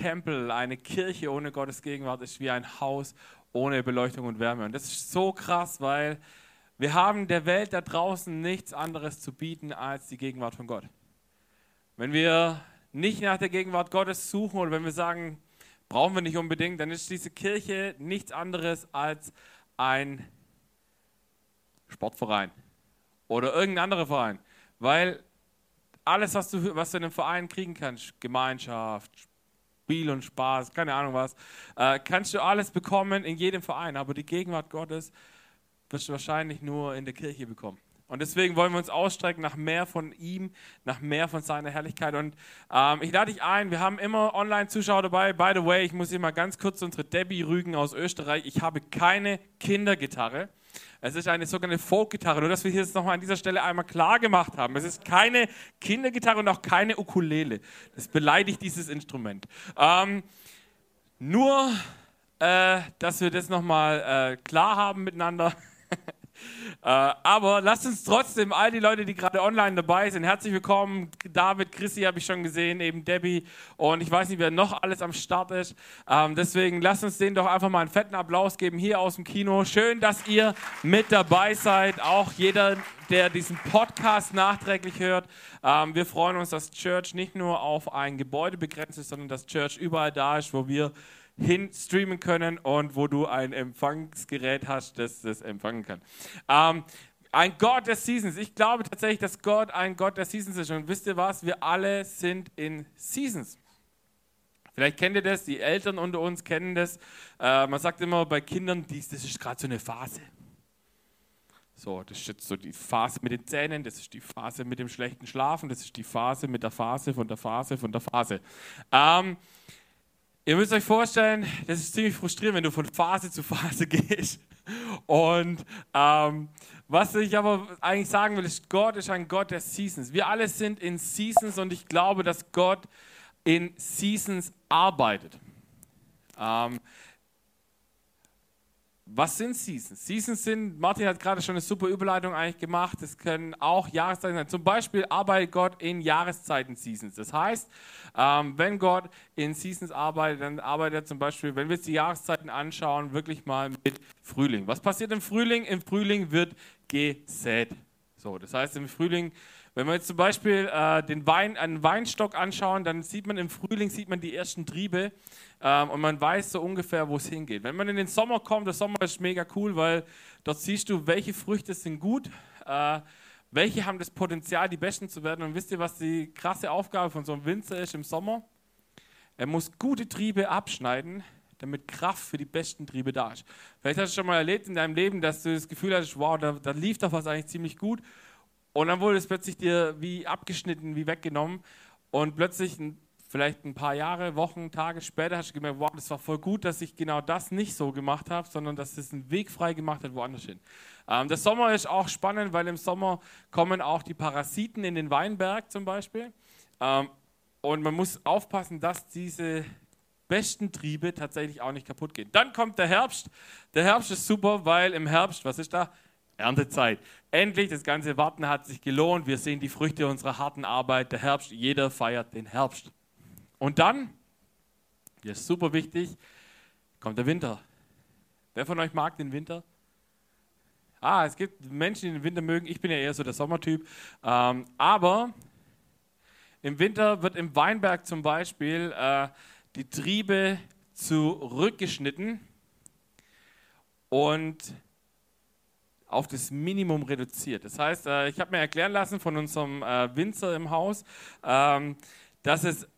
Tempel, eine Kirche ohne Gottes Gegenwart ist wie ein Haus ohne Beleuchtung und Wärme. Und das ist so krass, weil wir haben der Welt da draußen nichts anderes zu bieten als die Gegenwart von Gott. Wenn wir nicht nach der Gegenwart Gottes suchen oder wenn wir sagen, brauchen wir nicht unbedingt, dann ist diese Kirche nichts anderes als ein Sportverein oder irgendein anderer Verein. Weil alles, was du, was du in einem Verein kriegen kannst, Gemeinschaft, Spiel und Spaß, keine Ahnung was, äh, kannst du alles bekommen in jedem Verein. Aber die Gegenwart Gottes wirst du wahrscheinlich nur in der Kirche bekommen. Und deswegen wollen wir uns ausstrecken nach mehr von ihm, nach mehr von seiner Herrlichkeit. Und ähm, ich lade dich ein, wir haben immer Online-Zuschauer dabei. By the way, ich muss hier mal ganz kurz unsere Debbie rügen aus Österreich. Ich habe keine Kindergitarre. Es ist eine sogenannte Folk-Gitarre. Nur, dass wir hier jetzt nochmal an dieser Stelle einmal klar gemacht haben. Es ist keine Kindergitarre und auch keine Ukulele. Das beleidigt dieses Instrument. Ähm, nur, äh, dass wir das nochmal äh, klar haben miteinander. Äh, aber lasst uns trotzdem all die Leute, die gerade online dabei sind, herzlich willkommen. David, Chrissy habe ich schon gesehen, eben Debbie und ich weiß nicht, wer noch alles am Start ist. Ähm, deswegen lasst uns denen doch einfach mal einen fetten Applaus geben hier aus dem Kino. Schön, dass ihr mit dabei seid. Auch jeder, der diesen Podcast nachträglich hört. Ähm, wir freuen uns, dass Church nicht nur auf ein Gebäude begrenzt ist, sondern dass Church überall da ist, wo wir hin streamen können und wo du ein Empfangsgerät hast, das das empfangen kann. Ähm, ein Gott der Seasons. Ich glaube tatsächlich, dass Gott ein Gott der Seasons ist. Und wisst ihr was? Wir alle sind in Seasons. Vielleicht kennt ihr das, die Eltern unter uns kennen das. Äh, man sagt immer bei Kindern, dies, das ist gerade so eine Phase. So, das ist jetzt so die Phase mit den Zähnen, das ist die Phase mit dem schlechten Schlafen, das ist die Phase mit der Phase von der Phase von der Phase. Ähm, Ihr müsst euch vorstellen, das ist ziemlich frustrierend, wenn du von Phase zu Phase gehst. Und ähm, was ich aber eigentlich sagen will, ist, Gott ist ein Gott der Seasons. Wir alle sind in Seasons und ich glaube, dass Gott in Seasons arbeitet. Ähm, was sind Seasons? Seasons sind, Martin hat gerade schon eine super Überleitung eigentlich gemacht, es können auch Jahreszeiten sein. Zum Beispiel arbeitet Gott in Jahreszeiten-Seasons. Das heißt, ähm, wenn Gott in Seasons arbeitet, dann arbeitet er zum Beispiel, wenn wir uns die Jahreszeiten anschauen, wirklich mal mit Frühling. Was passiert im Frühling? Im Frühling wird gesät. So, das heißt, im Frühling wenn wir jetzt zum Beispiel äh, den Wein, einen Weinstock anschauen, dann sieht man im Frühling sieht man die ersten Triebe ähm, und man weiß so ungefähr, wo es hingeht. Wenn man in den Sommer kommt, der Sommer ist mega cool, weil dort siehst du, welche Früchte sind gut, äh, welche haben das Potenzial, die besten zu werden. Und wisst ihr, was die krasse Aufgabe von so einem Winzer ist im Sommer? Er muss gute Triebe abschneiden, damit Kraft für die besten Triebe da ist. Vielleicht hast du schon mal erlebt in deinem Leben, dass du das Gefühl hast, wow, da, da lief doch was eigentlich ziemlich gut. Und dann wurde es plötzlich dir wie abgeschnitten, wie weggenommen. Und plötzlich, vielleicht ein paar Jahre, Wochen, Tage später, hast du gemerkt, wow, das war voll gut, dass ich genau das nicht so gemacht habe, sondern dass es einen Weg frei gemacht hat, woanders hin. Ähm, der Sommer ist auch spannend, weil im Sommer kommen auch die Parasiten in den Weinberg zum Beispiel. Ähm, und man muss aufpassen, dass diese besten Triebe tatsächlich auch nicht kaputt gehen. Dann kommt der Herbst. Der Herbst ist super, weil im Herbst, was ist da? Erntezeit. Endlich, das ganze Warten hat sich gelohnt. Wir sehen die Früchte unserer harten Arbeit. Der Herbst, jeder feiert den Herbst. Und dann, das ist super wichtig, kommt der Winter. Wer von euch mag den Winter? Ah, es gibt Menschen, die den Winter mögen. Ich bin ja eher so der Sommertyp. Ähm, aber im Winter wird im Weinberg zum Beispiel äh, die Triebe zurückgeschnitten und auf das Minimum reduziert. Das heißt, äh, ich habe mir erklären lassen von unserem äh, Winzer im Haus, ähm, dass es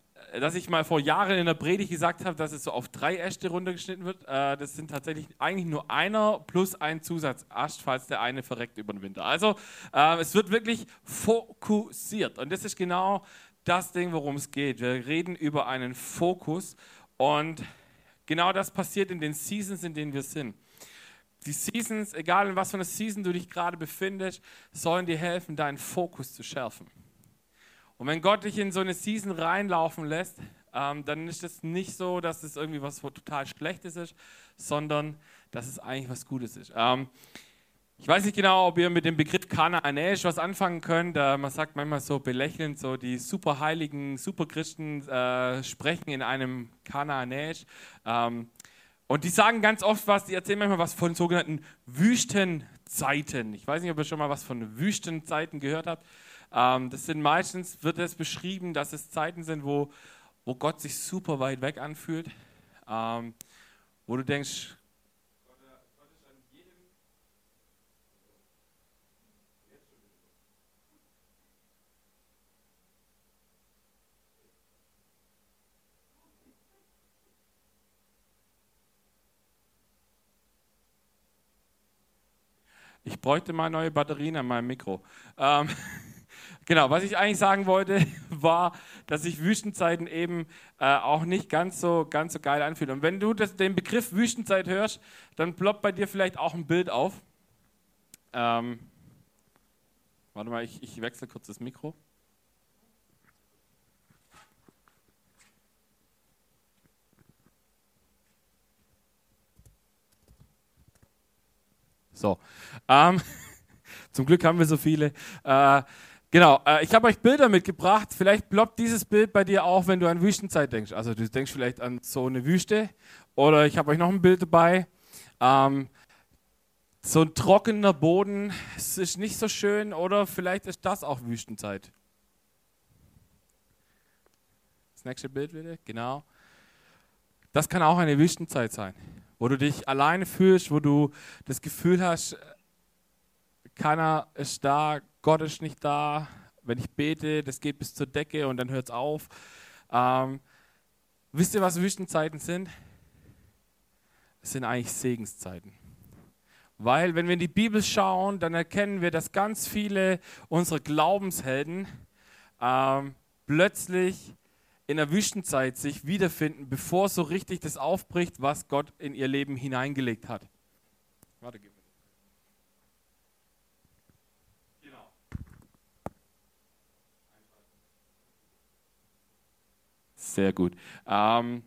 dass ich mal vor Jahren in der Predigt gesagt habe, dass es so auf drei Äste runtergeschnitten wird. Äh, das sind tatsächlich eigentlich nur einer plus ein Zusatzast, falls der eine verreckt über den Winter. Also es wird wirklich fokussiert. Und das ist genau das Ding, worum es geht. Wir reden über einen Fokus und genau das passiert in den Seasons, in denen wir sind. Die Seasons, egal in was für einer Season du dich gerade befindest, sollen dir helfen, deinen Fokus zu schärfen. Und wenn Gott dich in so eine Season reinlaufen lässt, ähm, dann ist es nicht so, dass es irgendwie was total Schlechtes ist, sondern dass es eigentlich was Gutes ist. Ähm, Ich weiß nicht genau, ob ihr mit dem Begriff Kanaanäisch was anfangen könnt. Äh, man sagt manchmal so belächelnd, so die superheiligen Superchristen äh, sprechen in einem Kanaanäisch. Ähm, und die sagen ganz oft was, die erzählen manchmal was von sogenannten Wüstenzeiten. Ich weiß nicht, ob ihr schon mal was von Wüstenzeiten gehört habt. Ähm, das sind meistens, wird es beschrieben, dass es Zeiten sind, wo, wo Gott sich super weit weg anfühlt. Ähm, wo du denkst, Ich bräuchte mal neue Batterien an meinem Mikro. Ähm, genau, was ich eigentlich sagen wollte, war, dass sich Wüstenzeiten eben äh, auch nicht ganz so, ganz so geil anfühlen. Und wenn du das, den Begriff Wüstenzeit hörst, dann ploppt bei dir vielleicht auch ein Bild auf. Ähm, warte mal, ich, ich wechsle kurz das Mikro. So. Ähm, zum Glück haben wir so viele. Äh, genau, äh, ich habe euch Bilder mitgebracht. Vielleicht ploppt dieses Bild bei dir auch, wenn du an Wüstenzeit denkst. Also du denkst vielleicht an so eine Wüste. Oder ich habe euch noch ein Bild dabei. Ähm, so ein trockener Boden, es ist nicht so schön. Oder vielleicht ist das auch Wüstenzeit. Das nächste Bild bitte, genau. Das kann auch eine Wüstenzeit sein wo du dich alleine fühlst, wo du das Gefühl hast, keiner ist da, Gott ist nicht da. Wenn ich bete, das geht bis zur Decke und dann hört es auf. Ähm, wisst ihr, was Wüstenzeiten sind? Es sind eigentlich Segenszeiten. Weil, wenn wir in die Bibel schauen, dann erkennen wir, dass ganz viele unserer Glaubenshelden ähm, plötzlich in der Wüstenzeit sich wiederfinden, bevor so richtig das aufbricht, was Gott in ihr Leben hineingelegt hat. Warte, gib mir. Genau. Sehr gut. Ähm,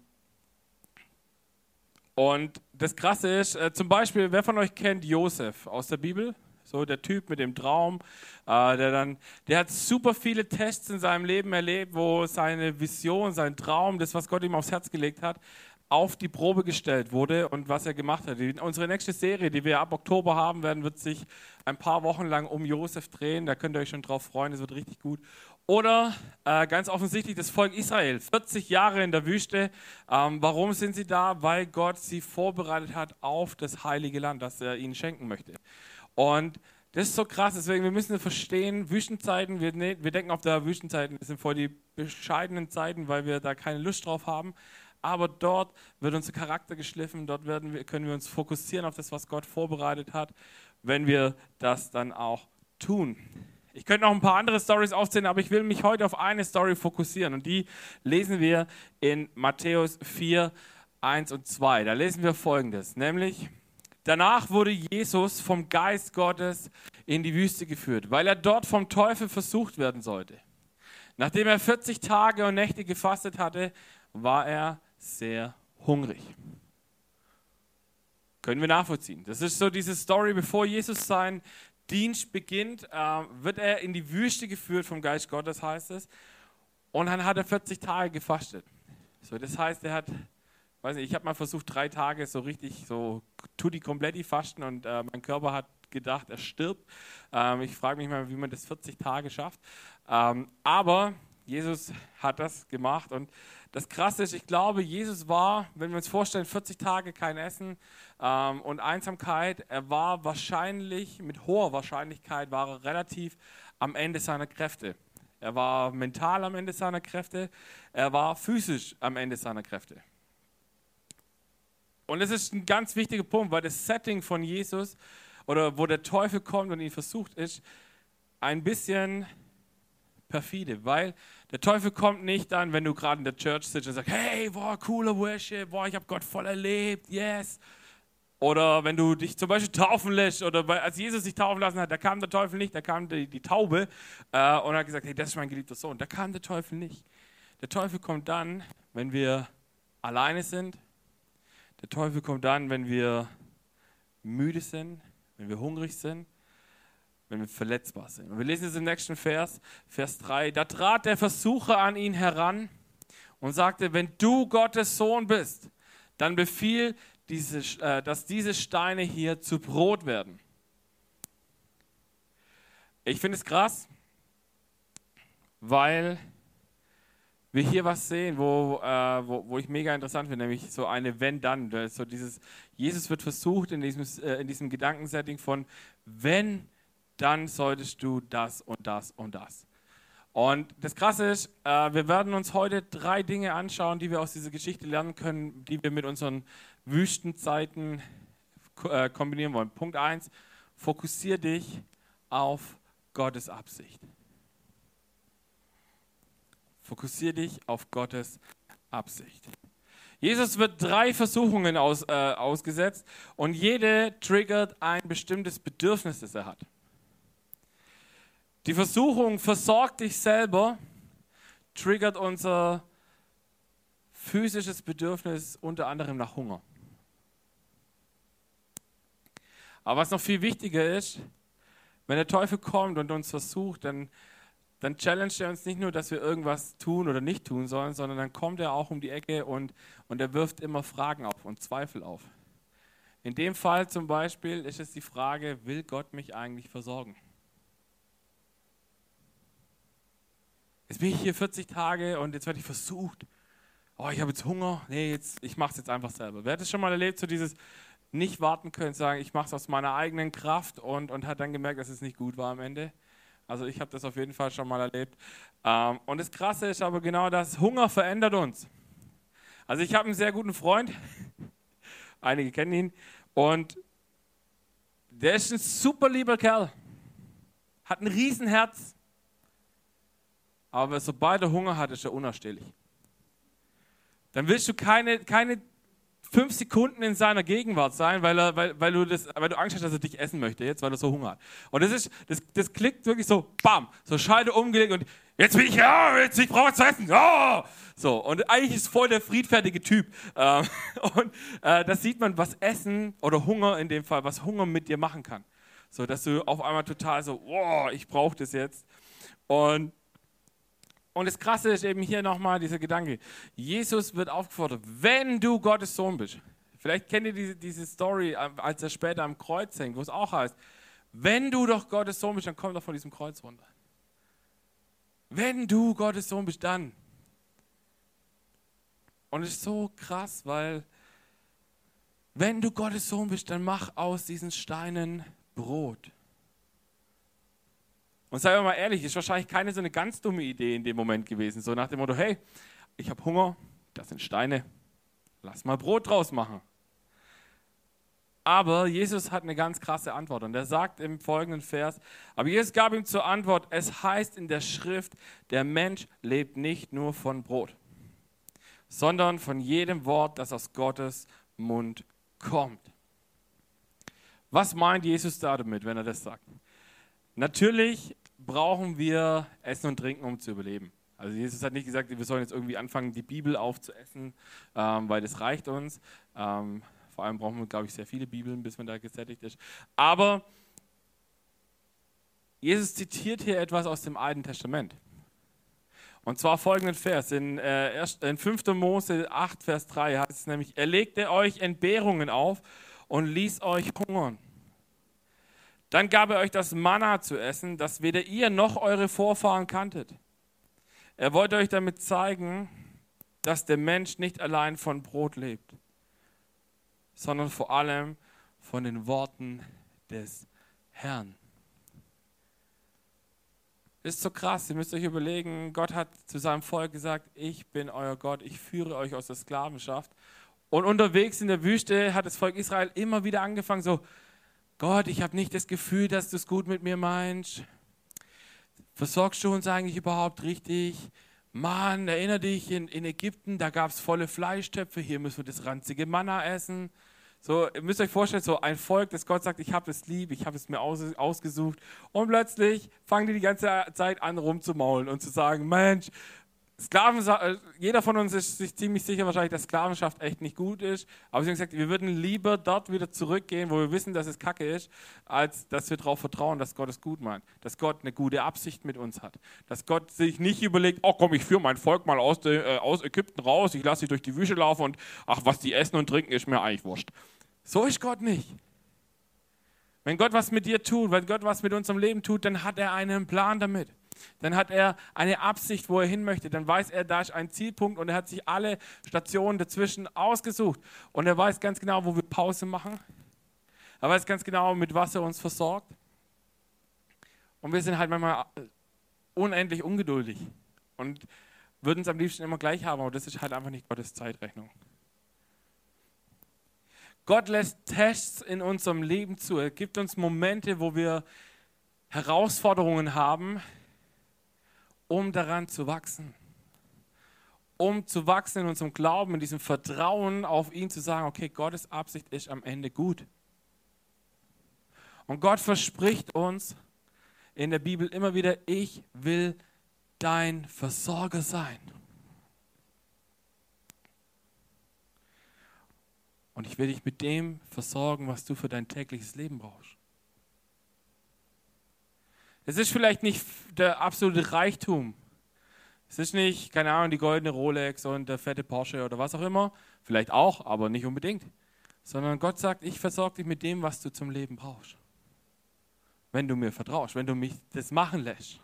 und das Krasse ist, äh, zum Beispiel, wer von euch kennt Josef aus der Bibel? So der Typ mit dem Traum, äh, der dann, der hat super viele Tests in seinem Leben erlebt, wo seine Vision, sein Traum, das, was Gott ihm aufs Herz gelegt hat, auf die Probe gestellt wurde und was er gemacht hat. Unsere nächste Serie, die wir ab Oktober haben werden, wird sich ein paar Wochen lang um Josef drehen. Da könnt ihr euch schon drauf freuen, es wird richtig gut. Oder äh, ganz offensichtlich das Volk Israel, 40 Jahre in der Wüste. Ähm, warum sind sie da? Weil Gott sie vorbereitet hat auf das heilige Land, das er ihnen schenken möchte. Und das ist so krass, deswegen wir müssen verstehen, Wüstenzeiten, wir, ne, wir denken auf der Wüstenzeiten, das sind voll die bescheidenen Zeiten, weil wir da keine Lust drauf haben. Aber dort wird unser Charakter geschliffen, dort wir, können wir uns fokussieren auf das, was Gott vorbereitet hat, wenn wir das dann auch tun. Ich könnte noch ein paar andere Stories aufzählen, aber ich will mich heute auf eine Story fokussieren und die lesen wir in Matthäus 4, 1 und 2. Da lesen wir folgendes, nämlich Danach wurde Jesus vom Geist Gottes in die Wüste geführt, weil er dort vom Teufel versucht werden sollte. Nachdem er 40 Tage und Nächte gefastet hatte, war er sehr hungrig. Können wir nachvollziehen. Das ist so diese Story, bevor Jesus seinen Dienst beginnt, äh, wird er in die Wüste geführt vom Geist Gottes, heißt es. Und dann hat er 40 Tage gefastet. So, das heißt, er hat weiß nicht, ich habe mal versucht, drei Tage so richtig so tutti kompletti fasten und äh, mein Körper hat gedacht, er stirbt. Ähm, ich frage mich mal, wie man das 40 Tage schafft. Ähm, aber Jesus hat das gemacht und das Krasse ist, ich glaube, Jesus war, wenn wir uns vorstellen, 40 Tage kein Essen ähm, und Einsamkeit, er war wahrscheinlich, mit hoher Wahrscheinlichkeit, war er relativ am Ende seiner Kräfte. Er war mental am Ende seiner Kräfte, er war physisch am Ende seiner Kräfte. Und das ist ein ganz wichtiger Punkt, weil das Setting von Jesus oder wo der Teufel kommt und ihn versucht, ist ein bisschen perfide, weil der Teufel kommt nicht dann, wenn du gerade in der Church sitzt und sagst, hey, boah, cooler Worship, boah, ich habe Gott voll erlebt, yes. Oder wenn du dich zum Beispiel taufen lässt, oder als Jesus sich taufen lassen hat, da kam der Teufel nicht, da kam die, die Taube äh, und hat gesagt, hey, das ist mein geliebter Sohn. Da kam der Teufel nicht. Der Teufel kommt dann, wenn wir alleine sind, der Teufel kommt dann, wenn wir müde sind, wenn wir hungrig sind, wenn wir verletzbar sind. Und wir lesen es im nächsten Vers, Vers 3. Da trat der Versucher an ihn heran und sagte, wenn du Gottes Sohn bist, dann befiehl, diese, äh, dass diese Steine hier zu Brot werden. Ich finde es krass, weil wir hier was sehen, wo, äh, wo, wo, ich mega interessant finde, nämlich so eine Wenn-Dann. So dieses, Jesus wird versucht in diesem, äh, in diesem Gedankensetting von, wenn, dann solltest du das und das und das. Und das Krasse ist, äh, wir werden uns heute drei Dinge anschauen, die wir aus dieser Geschichte lernen können, die wir mit unseren Wüstenzeiten äh, kombinieren wollen. Punkt 1, fokussiere dich auf Gottes Absicht. Fokussiere dich auf Gottes Absicht. Jesus wird drei Versuchungen aus, äh, ausgesetzt und jede triggert ein bestimmtes Bedürfnis, das er hat. Die Versuchung, versorg dich selber, triggert unser physisches Bedürfnis unter anderem nach Hunger. Aber was noch viel wichtiger ist, wenn der Teufel kommt und uns versucht, dann dann challenge er uns nicht nur, dass wir irgendwas tun oder nicht tun sollen, sondern dann kommt er auch um die Ecke und, und er wirft immer Fragen auf und Zweifel auf. In dem Fall zum Beispiel ist es die Frage, will Gott mich eigentlich versorgen? Jetzt bin ich hier 40 Tage und jetzt werde ich versucht. Oh, ich habe jetzt Hunger. Nee, jetzt, ich mache es jetzt einfach selber. Wer hat es schon mal erlebt, so dieses nicht warten können, sagen, ich mache es aus meiner eigenen Kraft und, und hat dann gemerkt, dass es nicht gut war am Ende? Also ich habe das auf jeden Fall schon mal erlebt. Ähm, und das Krasse ist aber genau das, Hunger verändert uns. Also ich habe einen sehr guten Freund, einige kennen ihn, und der ist ein super lieber Kerl, hat ein Riesenherz, aber sobald er Hunger hat, ist er unausstehlich. Dann willst du keine, keine fünf Sekunden in seiner Gegenwart sein, weil, er, weil, weil, du das, weil du Angst hast, dass er dich essen möchte, jetzt, weil er so Hunger hat. Und das, ist, das, das klickt wirklich so, bam, so Scheide umgelegt und jetzt bin ich, ja, jetzt, ich brauche zu essen, ja. So, und eigentlich ist voll der friedfertige Typ. Ähm, und äh, das sieht man, was Essen oder Hunger in dem Fall, was Hunger mit dir machen kann. So, dass du auf einmal total so, wow, ich brauche das jetzt. Und und das Krasse ist eben hier nochmal dieser Gedanke. Jesus wird aufgefordert, wenn du Gottes Sohn bist. Vielleicht kennt ihr diese, diese Story, als er später am Kreuz hängt, wo es auch heißt, wenn du doch Gottes Sohn bist, dann komm doch von diesem Kreuz runter. Wenn du Gottes Sohn bist, dann. Und es ist so krass, weil wenn du Gottes Sohn bist, dann mach aus diesen Steinen Brot. Und sei mal ehrlich, ist wahrscheinlich keine so eine ganz dumme Idee in dem Moment gewesen. So nach dem Motto, hey, ich habe Hunger, das sind Steine, lass mal Brot draus machen. Aber Jesus hat eine ganz krasse Antwort und er sagt im folgenden Vers, aber Jesus gab ihm zur Antwort, es heißt in der Schrift, der Mensch lebt nicht nur von Brot, sondern von jedem Wort, das aus Gottes Mund kommt. Was meint Jesus damit, wenn er das sagt? Natürlich brauchen wir Essen und Trinken, um zu überleben. Also Jesus hat nicht gesagt, wir sollen jetzt irgendwie anfangen, die Bibel aufzuessen, ähm, weil das reicht uns. Ähm, vor allem brauchen wir, glaube ich, sehr viele Bibeln, bis man da gesättigt ist. Aber Jesus zitiert hier etwas aus dem Alten Testament. Und zwar folgenden Vers. In, äh, in 5. Mose 8, Vers 3 heißt es nämlich, er legte euch Entbehrungen auf und ließ euch hungern. Dann gab er euch das Manna zu essen, das weder ihr noch eure Vorfahren kanntet. Er wollte euch damit zeigen, dass der Mensch nicht allein von Brot lebt, sondern vor allem von den Worten des Herrn. Ist so krass, ihr müsst euch überlegen, Gott hat zu seinem Volk gesagt, ich bin euer Gott, ich führe euch aus der Sklavenschaft. Und unterwegs in der Wüste hat das Volk Israel immer wieder angefangen, so, Gott, ich habe nicht das Gefühl, dass du es gut mit mir meinst. Versorgst du uns eigentlich überhaupt richtig? Mann, erinnere dich, in, in Ägypten, da gab es volle Fleischtöpfe, hier müssen wir das ranzige Manna essen. So, ihr müsst euch vorstellen, so ein Volk, das Gott sagt, ich habe es lieb, ich habe es mir aus, ausgesucht. Und plötzlich fangen die die ganze Zeit an rumzumaulen und zu sagen, Mensch, Sklaven, äh, jeder von uns ist sich ziemlich sicher wahrscheinlich, dass Sklavenschaft echt nicht gut ist. Aber sie haben gesagt, wir würden lieber dort wieder zurückgehen, wo wir wissen, dass es Kacke ist, als dass wir darauf vertrauen, dass Gott es gut meint. Dass Gott eine gute Absicht mit uns hat. Dass Gott sich nicht überlegt, oh komm, ich führe mein Volk mal aus, äh, aus Ägypten raus, ich lasse sie durch die Wüste laufen und ach, was die essen und trinken, ist mir eigentlich wurscht. So ist Gott nicht. Wenn Gott was mit dir tut, wenn Gott was mit unserem Leben tut, dann hat er einen Plan damit dann hat er eine Absicht, wo er hin möchte. Dann weiß er, da ist ein Zielpunkt und er hat sich alle Stationen dazwischen ausgesucht. Und er weiß ganz genau, wo wir Pause machen. Er weiß ganz genau, mit was er uns versorgt. Und wir sind halt manchmal unendlich ungeduldig und würden es am liebsten immer gleich haben, aber das ist halt einfach nicht Gottes Zeitrechnung. Gott lässt Tests in unserem Leben zu. Er gibt uns Momente, wo wir Herausforderungen haben, um daran zu wachsen. Um zu wachsen in unserem Glauben, in diesem Vertrauen auf ihn zu sagen, okay, Gottes Absicht ist am Ende gut. Und Gott verspricht uns in der Bibel immer wieder, ich will dein Versorger sein. Und ich will dich mit dem versorgen, was du für dein tägliches Leben brauchst. Es ist vielleicht nicht der absolute Reichtum. Es ist nicht, keine Ahnung, die goldene Rolex und der fette Porsche oder was auch immer. Vielleicht auch, aber nicht unbedingt. Sondern Gott sagt, ich versorge dich mit dem, was du zum Leben brauchst. Wenn du mir vertraust, wenn du mich das machen lässt.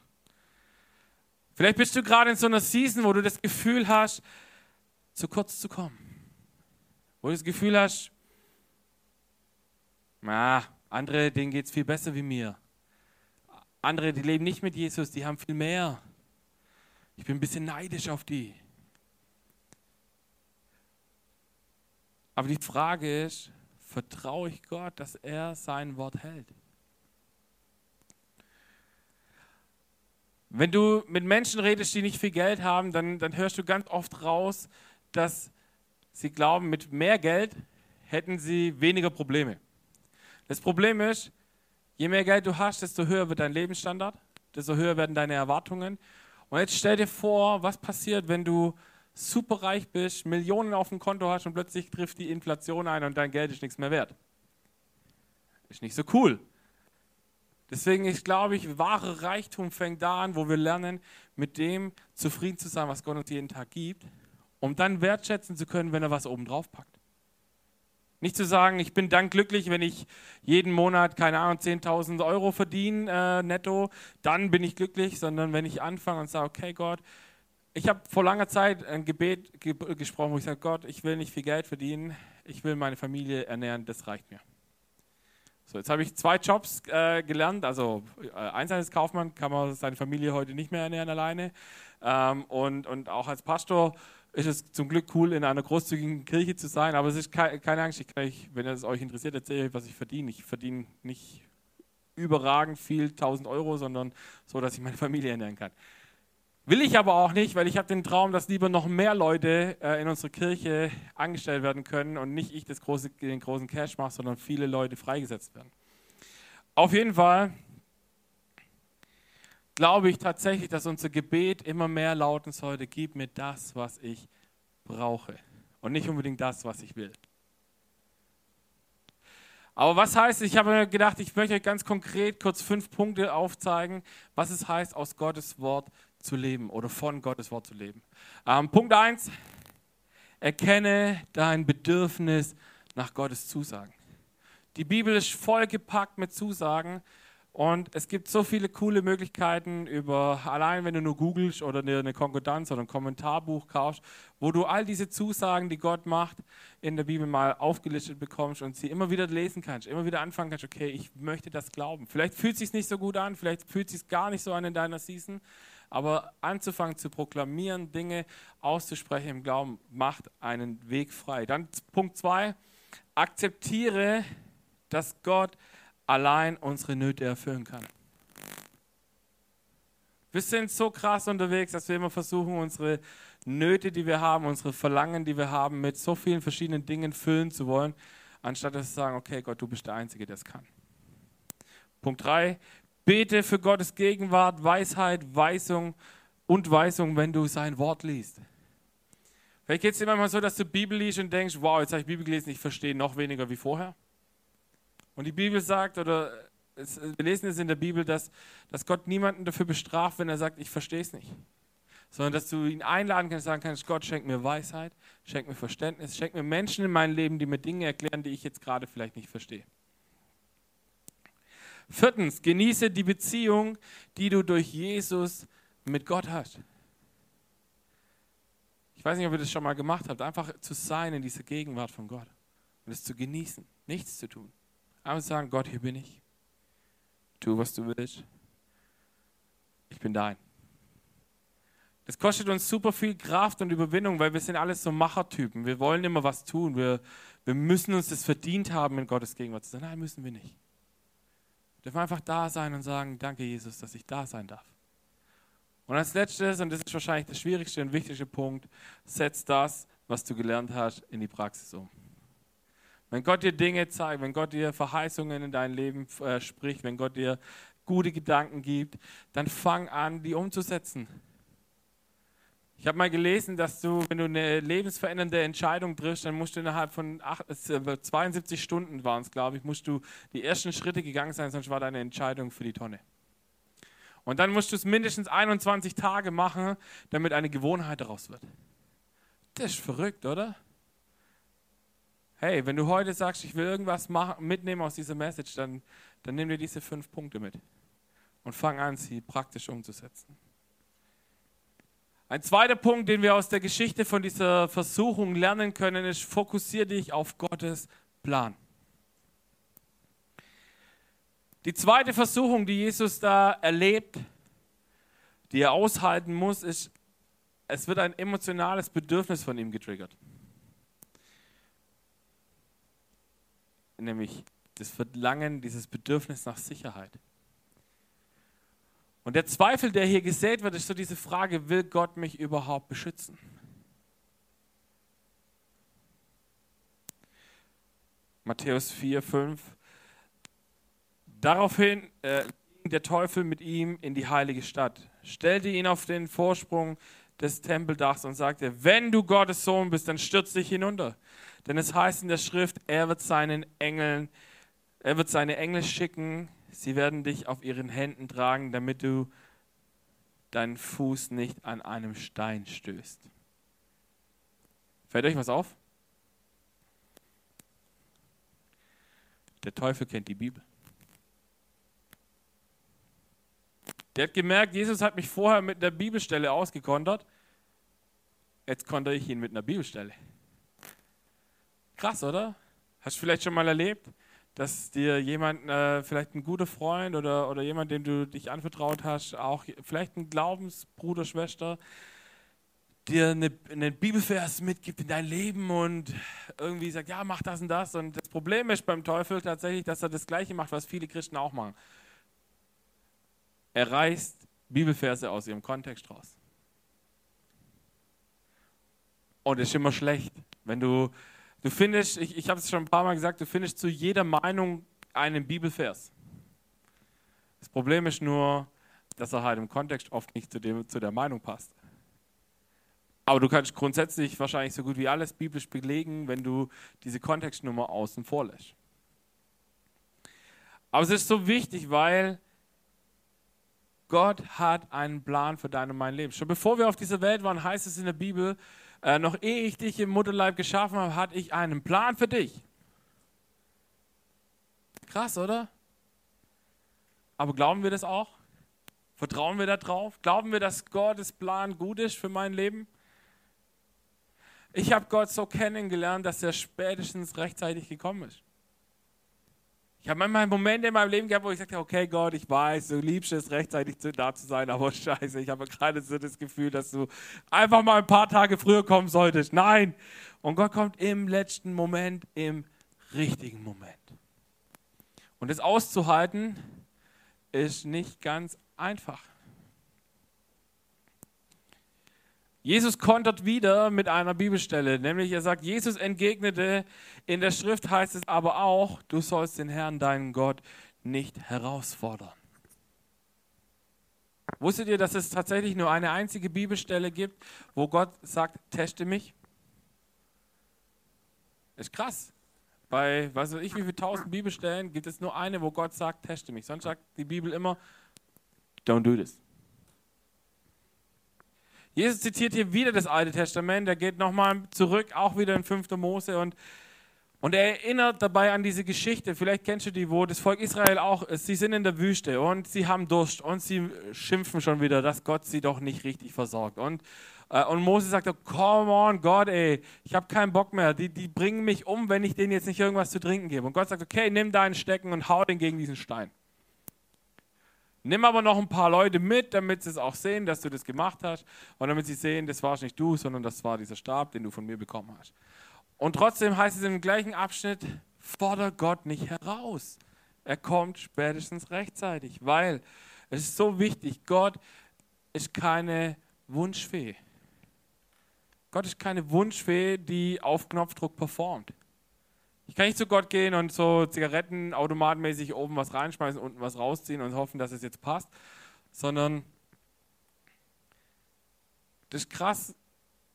Vielleicht bist du gerade in so einer Season, wo du das Gefühl hast, zu kurz zu kommen. Wo du das Gefühl hast, na, andere, denen geht es viel besser wie mir. Andere, die leben nicht mit Jesus, die haben viel mehr. Ich bin ein bisschen neidisch auf die. Aber die Frage ist, vertraue ich Gott, dass er sein Wort hält? Wenn du mit Menschen redest, die nicht viel Geld haben, dann, dann hörst du ganz oft raus, dass sie glauben, mit mehr Geld hätten sie weniger Probleme. Das Problem ist, Je mehr Geld du hast, desto höher wird dein Lebensstandard, desto höher werden deine Erwartungen. Und jetzt stell dir vor, was passiert, wenn du super reich bist, Millionen auf dem Konto hast und plötzlich trifft die Inflation ein und dein Geld ist nichts mehr wert. Ist nicht so cool. Deswegen ist, glaube ich, wahre Reichtum fängt da an, wo wir lernen, mit dem zufrieden zu sein, was Gott uns jeden Tag gibt, um dann wertschätzen zu können, wenn er was oben drauf packt. Nicht zu sagen, ich bin dann glücklich, wenn ich jeden Monat, keine Ahnung, 10.000 Euro verdiene äh, netto, dann bin ich glücklich, sondern wenn ich anfange und sage, okay Gott, ich habe vor langer Zeit ein Gebet ge gesprochen, wo ich sage, Gott, ich will nicht viel Geld verdienen, ich will meine Familie ernähren, das reicht mir. So, jetzt habe ich zwei Jobs äh, gelernt, also äh, Einzelhandelskaufmann kann man seine Familie heute nicht mehr ernähren alleine. Ähm, und, und auch als Pastor ist es zum Glück cool, in einer großzügigen Kirche zu sein, aber es ist keine Angst, euch, wenn es euch interessiert, erzähle ich was ich verdiene. Ich verdiene nicht überragend viel, 1000 Euro, sondern so, dass ich meine Familie ernähren kann. Will ich aber auch nicht, weil ich habe den Traum, dass lieber noch mehr Leute äh, in unserer Kirche angestellt werden können und nicht ich große, den großen Cash mache, sondern viele Leute freigesetzt werden. Auf jeden Fall glaube ich tatsächlich, dass unser Gebet immer mehr lauten sollte, gib mir das, was ich brauche und nicht unbedingt das, was ich will. Aber was heißt, ich habe mir gedacht, ich möchte euch ganz konkret kurz fünf Punkte aufzeigen, was es heißt, aus Gottes Wort zu leben oder von Gottes Wort zu leben. Ähm, Punkt 1, erkenne dein Bedürfnis nach Gottes Zusagen. Die Bibel ist vollgepackt mit Zusagen, und es gibt so viele coole Möglichkeiten über, allein wenn du nur googelst oder eine Konkordanz oder ein Kommentarbuch kaufst, wo du all diese Zusagen, die Gott macht, in der Bibel mal aufgelistet bekommst und sie immer wieder lesen kannst, immer wieder anfangen kannst, okay, ich möchte das glauben. Vielleicht fühlt es sich nicht so gut an, vielleicht fühlt es sich gar nicht so an in deiner Season, aber anzufangen zu proklamieren, Dinge auszusprechen im Glauben, macht einen Weg frei. Dann Punkt zwei, akzeptiere, dass Gott allein unsere Nöte erfüllen kann. Wir sind so krass unterwegs, dass wir immer versuchen, unsere Nöte, die wir haben, unsere Verlangen, die wir haben, mit so vielen verschiedenen Dingen füllen zu wollen, anstatt dass wir sagen, okay, Gott, du bist der Einzige, der es kann. Punkt 3. Bete für Gottes Gegenwart, Weisheit, Weisung und Weisung, wenn du sein Wort liest. Vielleicht geht es dir manchmal so, dass du Bibel liest und denkst, wow, jetzt habe ich Bibel gelesen, ich verstehe noch weniger wie vorher. Und die Bibel sagt, oder wir lesen es in der Bibel, dass, dass Gott niemanden dafür bestraft, wenn er sagt, ich verstehe es nicht. Sondern dass du ihn einladen kannst, sagen kannst, Gott, schenk mir Weisheit, schenk mir Verständnis, schenk mir Menschen in meinem Leben, die mir Dinge erklären, die ich jetzt gerade vielleicht nicht verstehe. Viertens, genieße die Beziehung, die du durch Jesus mit Gott hast. Ich weiß nicht, ob ihr das schon mal gemacht habt, einfach zu sein in dieser Gegenwart von Gott und es zu genießen, nichts zu tun. Einfach sagen, Gott, hier bin ich. Tu, was du willst. Ich bin dein. Das kostet uns super viel Kraft und Überwindung, weil wir sind alles so Machertypen. Wir wollen immer was tun. Wir, wir müssen uns das verdient haben, in Gottes Gegenwart zu sein. Nein, müssen wir nicht. Wir dürfen einfach da sein und sagen, danke Jesus, dass ich da sein darf. Und als letztes, und das ist wahrscheinlich der schwierigste und wichtigste Punkt, setz das, was du gelernt hast, in die Praxis um. Wenn Gott dir Dinge zeigt, wenn Gott dir Verheißungen in dein Leben äh, spricht, wenn Gott dir gute Gedanken gibt, dann fang an, die umzusetzen. Ich habe mal gelesen, dass du, wenn du eine lebensverändernde Entscheidung triffst, dann musst du innerhalb von acht, 72 äh, Stunden waren es, glaube ich, musst du die ersten Schritte gegangen sein, sonst war deine Entscheidung für die Tonne. Und dann musst du es mindestens 21 Tage machen, damit eine Gewohnheit daraus wird. Das ist verrückt, oder? Hey, wenn du heute sagst, ich will irgendwas mitnehmen aus dieser Message, dann, dann nimm dir diese fünf Punkte mit und fang an, sie praktisch umzusetzen. Ein zweiter Punkt, den wir aus der Geschichte von dieser Versuchung lernen können, ist, fokussiere dich auf Gottes Plan. Die zweite Versuchung, die Jesus da erlebt, die er aushalten muss, ist, es wird ein emotionales Bedürfnis von ihm getriggert. Nämlich das Verlangen, dieses Bedürfnis nach Sicherheit. Und der Zweifel, der hier gesät wird, ist so diese Frage, will Gott mich überhaupt beschützen? Matthäus 4, 5. Daraufhin äh, der Teufel mit ihm in die heilige Stadt, stellte ihn auf den Vorsprung des Tempeldachs und sagte, wenn du Gottes Sohn bist, dann stürz dich hinunter. Denn es heißt in der Schrift, er wird seinen Engeln, er wird seine Engel schicken, sie werden dich auf ihren Händen tragen, damit du deinen Fuß nicht an einem Stein stößt. Fällt euch was auf? Der Teufel kennt die Bibel. Der hat gemerkt, Jesus hat mich vorher mit einer Bibelstelle ausgekontert. Jetzt konnte ich ihn mit einer Bibelstelle. Krass, oder? Hast du vielleicht schon mal erlebt, dass dir jemand, äh, vielleicht ein guter Freund oder, oder jemand, dem du dich anvertraut hast, auch vielleicht ein Glaubensbruder, Schwester, dir eine, einen Bibelvers mitgibt in dein Leben und irgendwie sagt, ja, mach das und das. Und das Problem ist beim Teufel tatsächlich, dass er das Gleiche macht, was viele Christen auch machen. Er reißt Bibelverse aus ihrem Kontext raus. Und es ist immer schlecht, wenn du Du findest, ich, ich habe es schon ein paar Mal gesagt, du findest zu jeder Meinung einen Bibelvers. Das Problem ist nur, dass er halt im Kontext oft nicht zu, dem, zu der Meinung passt. Aber du kannst grundsätzlich wahrscheinlich so gut wie alles biblisch belegen, wenn du diese Kontextnummer außen vor lässt. Aber es ist so wichtig, weil Gott hat einen Plan für dein und mein Leben. Schon bevor wir auf dieser Welt waren, heißt es in der Bibel, äh, noch ehe ich dich im Mutterleib geschaffen habe, hatte ich einen Plan für dich. Krass, oder? Aber glauben wir das auch? Vertrauen wir darauf? Glauben wir, dass Gottes Plan gut ist für mein Leben? Ich habe Gott so kennengelernt, dass er spätestens rechtzeitig gekommen ist. Ich habe manchmal Momente in meinem Leben gehabt, wo ich sagte, okay Gott, ich weiß, du liebst es, rechtzeitig da zu sein, aber scheiße, ich habe gerade so das Gefühl, dass du einfach mal ein paar Tage früher kommen solltest. Nein! Und Gott kommt im letzten Moment, im richtigen Moment. Und das auszuhalten, ist nicht ganz einfach. Jesus kontert wieder mit einer Bibelstelle, nämlich er sagt, Jesus entgegnete, in der Schrift heißt es aber auch, du sollst den Herrn, deinen Gott, nicht herausfordern. Wusstet ihr, dass es tatsächlich nur eine einzige Bibelstelle gibt, wo Gott sagt, teste mich? Ist krass. Bei, weiß ich, wie viele tausend Bibelstellen gibt es nur eine, wo Gott sagt, teste mich. Sonst sagt die Bibel immer, don't do this. Jesus zitiert hier wieder das Alte Testament, er geht nochmal zurück, auch wieder in 5. Mose und, und er erinnert dabei an diese Geschichte, vielleicht kennst du die, wo das Volk Israel auch ist, sie sind in der Wüste und sie haben Durst und sie schimpfen schon wieder, dass Gott sie doch nicht richtig versorgt. Und, äh, und Mose sagt, come on Gott, ey, ich habe keinen Bock mehr, die, die bringen mich um, wenn ich denen jetzt nicht irgendwas zu trinken gebe. Und Gott sagt, okay, nimm deinen Stecken und hau den gegen diesen Stein. Nimm aber noch ein paar Leute mit, damit sie es auch sehen, dass du das gemacht hast und damit sie sehen, das war nicht du, sondern das war dieser Stab, den du von mir bekommen hast. Und trotzdem heißt es im gleichen Abschnitt, fordere Gott nicht heraus. Er kommt spätestens rechtzeitig, weil es ist so wichtig, Gott ist keine Wunschfee. Gott ist keine Wunschfee, die auf Knopfdruck performt. Ich kann nicht zu Gott gehen und so Zigaretten automatmäßig oben was reinschmeißen, unten was rausziehen und hoffen, dass es jetzt passt, sondern das ist krass.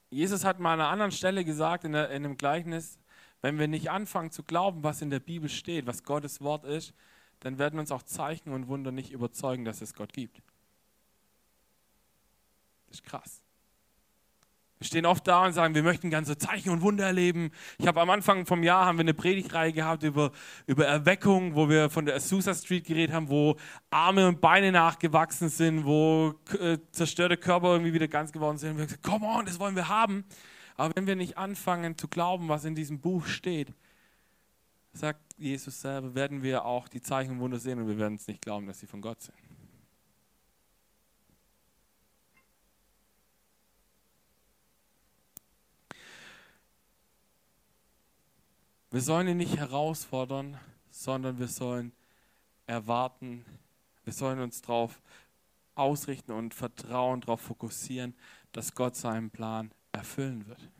Jesus hat mal an einer anderen Stelle gesagt, in, in einem Gleichnis, wenn wir nicht anfangen zu glauben, was in der Bibel steht, was Gottes Wort ist, dann werden uns auch Zeichen und Wunder nicht überzeugen, dass es Gott gibt. Das ist krass. Wir stehen oft da und sagen, wir möchten ganze Zeichen und Wunder erleben. Ich habe am Anfang vom Jahr haben wir eine Predigtreihe gehabt über, über Erweckung, wo wir von der Azusa Street geredet haben, wo Arme und Beine nachgewachsen sind, wo äh, zerstörte Körper irgendwie wieder ganz geworden sind. Und wir haben gesagt, come on, das wollen wir haben. Aber wenn wir nicht anfangen zu glauben, was in diesem Buch steht, sagt Jesus selber, werden wir auch die Zeichen und Wunder sehen und wir werden es nicht glauben, dass sie von Gott sind. Wir sollen ihn nicht herausfordern, sondern wir sollen erwarten, wir sollen uns darauf ausrichten und vertrauen, darauf fokussieren, dass Gott seinen Plan erfüllen wird.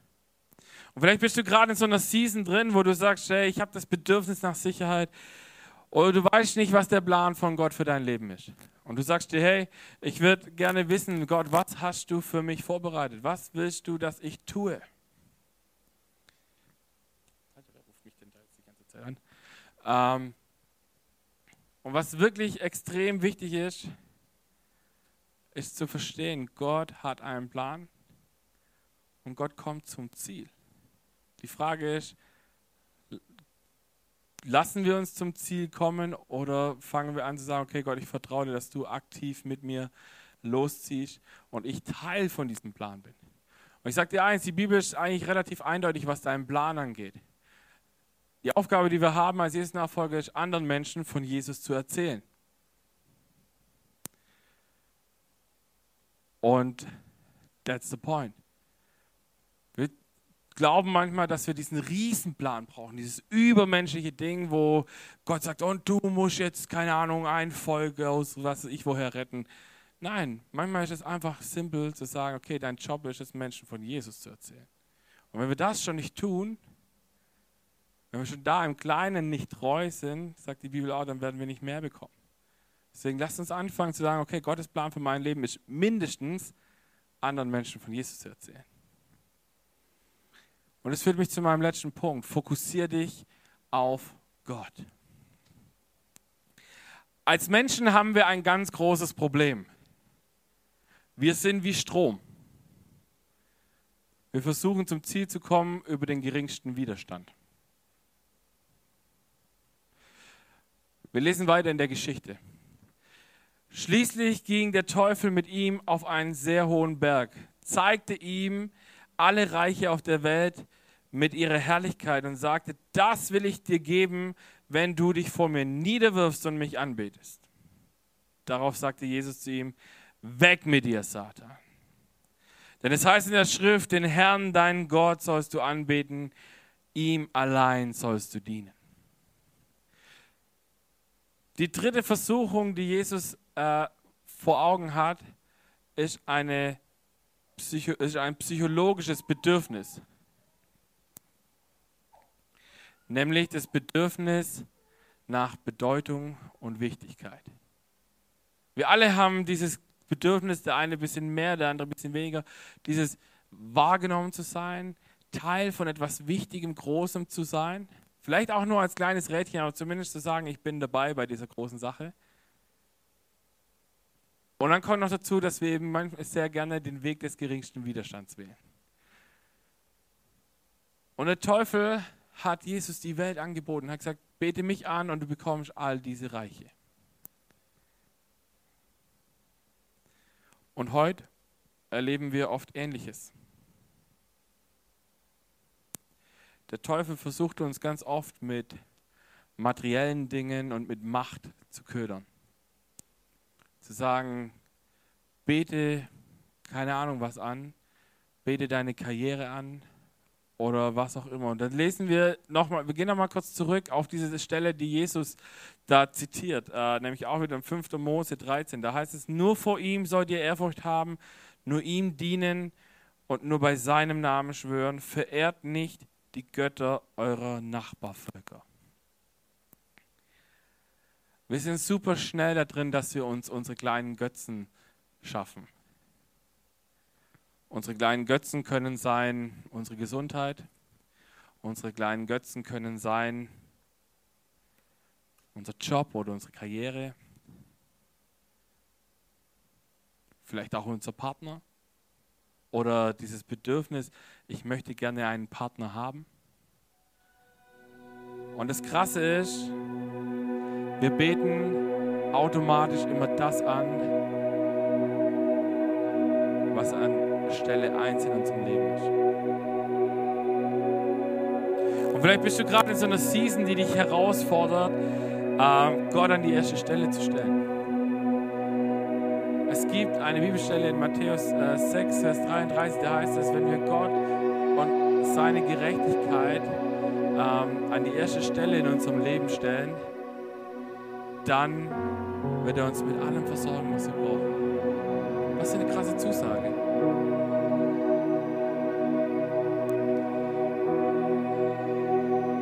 Und vielleicht bist du gerade in so einer Season drin, wo du sagst, hey, ich habe das Bedürfnis nach Sicherheit oder du weißt nicht, was der Plan von Gott für dein Leben ist. Und du sagst dir, hey, ich würde gerne wissen, Gott, was hast du für mich vorbereitet? Was willst du, dass ich tue? Ähm, und was wirklich extrem wichtig ist, ist zu verstehen, Gott hat einen Plan und Gott kommt zum Ziel. Die Frage ist, lassen wir uns zum Ziel kommen oder fangen wir an zu sagen, okay Gott, ich vertraue dir, dass du aktiv mit mir losziehst und ich Teil von diesem Plan bin. Und ich sage dir eins, die Bibel ist eigentlich relativ eindeutig, was deinen Plan angeht. Die Aufgabe, die wir haben als Jesus-Nachfolger, ist, anderen Menschen von Jesus zu erzählen. Und that's the point. Wir glauben manchmal, dass wir diesen Riesenplan brauchen, dieses übermenschliche Ding, wo Gott sagt, und du musst jetzt, keine Ahnung, ein Volk aus was ich woher retten. Nein, manchmal ist es einfach simpel zu sagen, okay, dein Job ist es, Menschen von Jesus zu erzählen. Und wenn wir das schon nicht tun, wenn wir schon da im Kleinen nicht treu sind, sagt die Bibel auch, dann werden wir nicht mehr bekommen. Deswegen lasst uns anfangen zu sagen, okay, Gottes Plan für mein Leben ist mindestens anderen Menschen von Jesus zu erzählen. Und das führt mich zu meinem letzten Punkt. Fokussiere dich auf Gott. Als Menschen haben wir ein ganz großes Problem. Wir sind wie Strom. Wir versuchen zum Ziel zu kommen über den geringsten Widerstand. Wir lesen weiter in der Geschichte. Schließlich ging der Teufel mit ihm auf einen sehr hohen Berg, zeigte ihm alle Reiche auf der Welt mit ihrer Herrlichkeit und sagte, das will ich dir geben, wenn du dich vor mir niederwirfst und mich anbetest. Darauf sagte Jesus zu ihm, weg mit dir, Satan. Denn es heißt in der Schrift, den Herrn, deinen Gott, sollst du anbeten, ihm allein sollst du dienen. Die dritte Versuchung, die Jesus äh, vor Augen hat, ist, eine Psycho ist ein psychologisches Bedürfnis. Nämlich das Bedürfnis nach Bedeutung und Wichtigkeit. Wir alle haben dieses Bedürfnis, der eine ein bisschen mehr, der andere ein bisschen weniger. Dieses wahrgenommen zu sein, Teil von etwas Wichtigem, Großem zu sein. Vielleicht auch nur als kleines Rädchen, aber zumindest zu sagen, ich bin dabei bei dieser großen Sache. Und dann kommt noch dazu, dass wir eben manchmal sehr gerne den Weg des geringsten Widerstands wählen. Und der Teufel hat Jesus die Welt angeboten, hat gesagt, bete mich an und du bekommst all diese Reiche. Und heute erleben wir oft Ähnliches. Der Teufel versucht uns ganz oft mit materiellen Dingen und mit Macht zu ködern. Zu sagen, bete keine Ahnung was an, bete deine Karriere an oder was auch immer. Und dann lesen wir nochmal, wir gehen nochmal kurz zurück auf diese Stelle, die Jesus da zitiert, äh, nämlich auch wieder im 5. Mose 13. Da heißt es, nur vor ihm sollt ihr Ehrfurcht haben, nur ihm dienen und nur bei seinem Namen schwören, verehrt nicht die Götter eurer Nachbarvölker. Wir sind super schnell da drin, dass wir uns unsere kleinen Götzen schaffen. Unsere kleinen Götzen können sein unsere Gesundheit. Unsere kleinen Götzen können sein unser Job oder unsere Karriere. Vielleicht auch unser Partner oder dieses Bedürfnis, ich möchte gerne einen Partner haben. Und das Krasse ist, wir beten automatisch immer das an, was an Stelle 1 in unserem Leben ist. Und vielleicht bist du gerade in so einer Season, die dich herausfordert, ähm, Gott an die erste Stelle zu stellen gibt eine Bibelstelle in Matthäus 6, äh, Vers 33, da heißt es, wenn wir Gott und seine Gerechtigkeit ähm, an die erste Stelle in unserem Leben stellen, dann wird er uns mit allem versorgen, was wir brauchen. Was für eine krasse Zusage.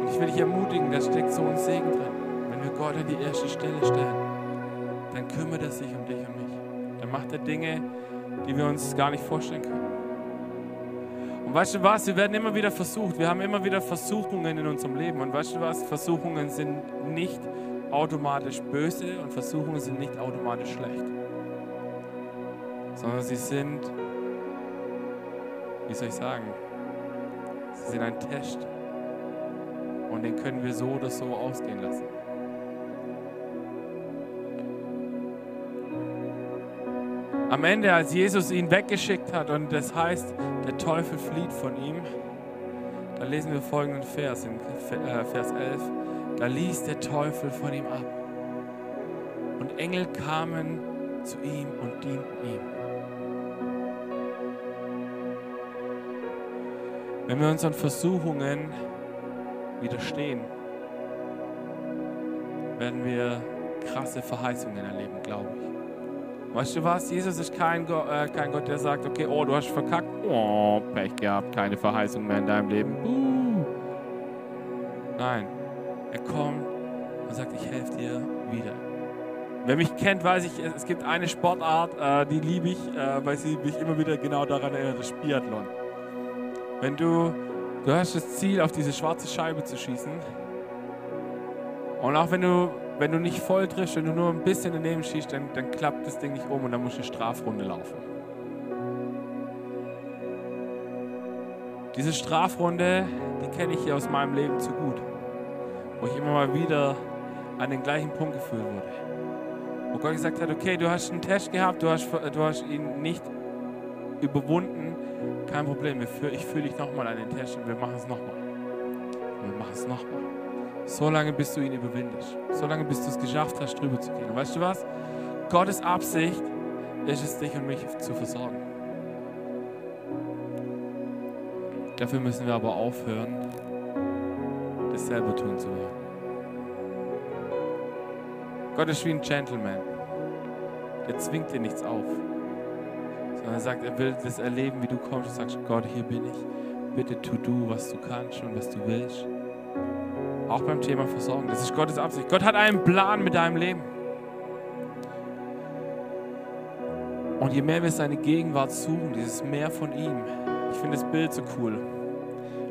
Und ich will dich ermutigen, da steckt so ein Segen drin. Wenn wir Gott an die erste Stelle stellen, dann kümmert er sich um dich und mich macht er Dinge, die wir uns gar nicht vorstellen können. Und weißt du was, wir werden immer wieder versucht, wir haben immer wieder Versuchungen in unserem Leben. Und weißt du was, Versuchungen sind nicht automatisch böse und Versuchungen sind nicht automatisch schlecht. Sondern sie sind, wie soll ich sagen, sie sind ein Test. Und den können wir so oder so ausgehen lassen. Am Ende, als Jesus ihn weggeschickt hat und das heißt, der Teufel flieht von ihm, da lesen wir folgenden Vers in äh, Vers 11. Da ließ der Teufel von ihm ab. Und Engel kamen zu ihm und dienten ihm. Wenn wir unseren Versuchungen widerstehen, werden wir krasse Verheißungen erleben, glaube ich. Weißt du was? Jesus ist kein, Go äh, kein Gott, der sagt, okay, oh, du hast verkackt. Oh, Pech gehabt, keine Verheißung mehr in deinem Leben. Uh. Nein, er kommt und sagt, ich helfe dir wieder. Wer mich kennt, weiß ich, es gibt eine Sportart, äh, die liebe ich, äh, weil sie mich immer wieder genau daran erinnert, das Biathlon. Wenn du, du hast das Ziel, auf diese schwarze Scheibe zu schießen und auch wenn du wenn du nicht voll triffst, wenn du nur ein bisschen daneben schießt, dann, dann klappt das Ding nicht um und dann musst du eine Strafrunde laufen. Diese Strafrunde, die kenne ich hier aus meinem Leben zu gut, wo ich immer mal wieder an den gleichen Punkt geführt wurde. Wo Gott gesagt hat, okay, du hast einen Test gehabt, du hast, du hast ihn nicht überwunden, kein Problem, ich führe dich nochmal an den Test und wir machen es nochmal. Wir machen es nochmal. So lange, bis du ihn überwindest. So lange, bis du es geschafft hast, drüber zu gehen. Und weißt du was? Gottes Absicht ist es, dich und mich zu versorgen. Dafür müssen wir aber aufhören, das selber tun zu wollen. Gott ist wie ein Gentleman. Der zwingt dir nichts auf. Sondern er sagt, er will das erleben, wie du kommst und sagst, Gott, hier bin ich. Bitte tu du, was du kannst und was du willst. Auch beim Thema Versorgung. Das ist Gottes Absicht. Gott hat einen Plan mit deinem Leben. Und je mehr wir seine Gegenwart suchen, dieses Meer von ihm, ich finde das Bild so cool.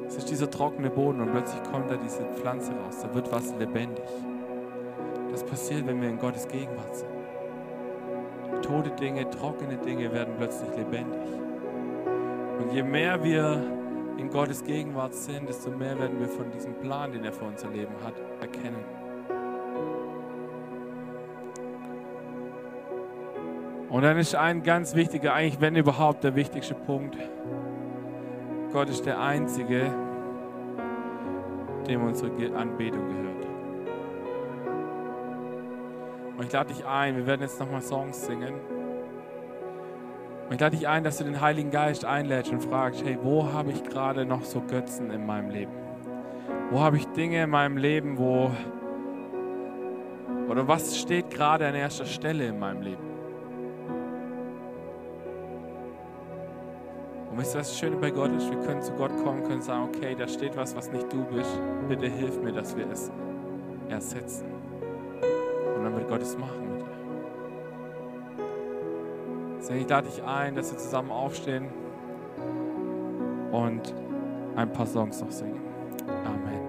Es ist dieser trockene Boden und plötzlich kommt da diese Pflanze raus, da wird was lebendig. Das passiert, wenn wir in Gottes Gegenwart sind. Tote Dinge, trockene Dinge werden plötzlich lebendig. Und je mehr wir in Gottes Gegenwart sind, desto mehr werden wir von diesem Plan, den er für unser Leben hat, erkennen. Und dann ist ein ganz wichtiger, eigentlich wenn überhaupt der wichtigste Punkt, Gott ist der Einzige, dem unsere Anbetung gehört. Und ich lade dich ein, wir werden jetzt nochmal Songs singen. Und ich lade dich ein, dass du den Heiligen Geist einlädst und fragst, hey, wo habe ich gerade noch so Götzen in meinem Leben? Wo habe ich Dinge in meinem Leben, wo... Oder was steht gerade an erster Stelle in meinem Leben? Und wisst ihr, was das Schöne bei Gott ist? Wir können zu Gott kommen, können sagen, okay, da steht was, was nicht du bist. Bitte hilf mir, dass wir es ersetzen. Und dann wird Gott es machen mit. Deswegen ich lade dich ein, dass wir zusammen aufstehen und ein paar Songs noch singen. Amen.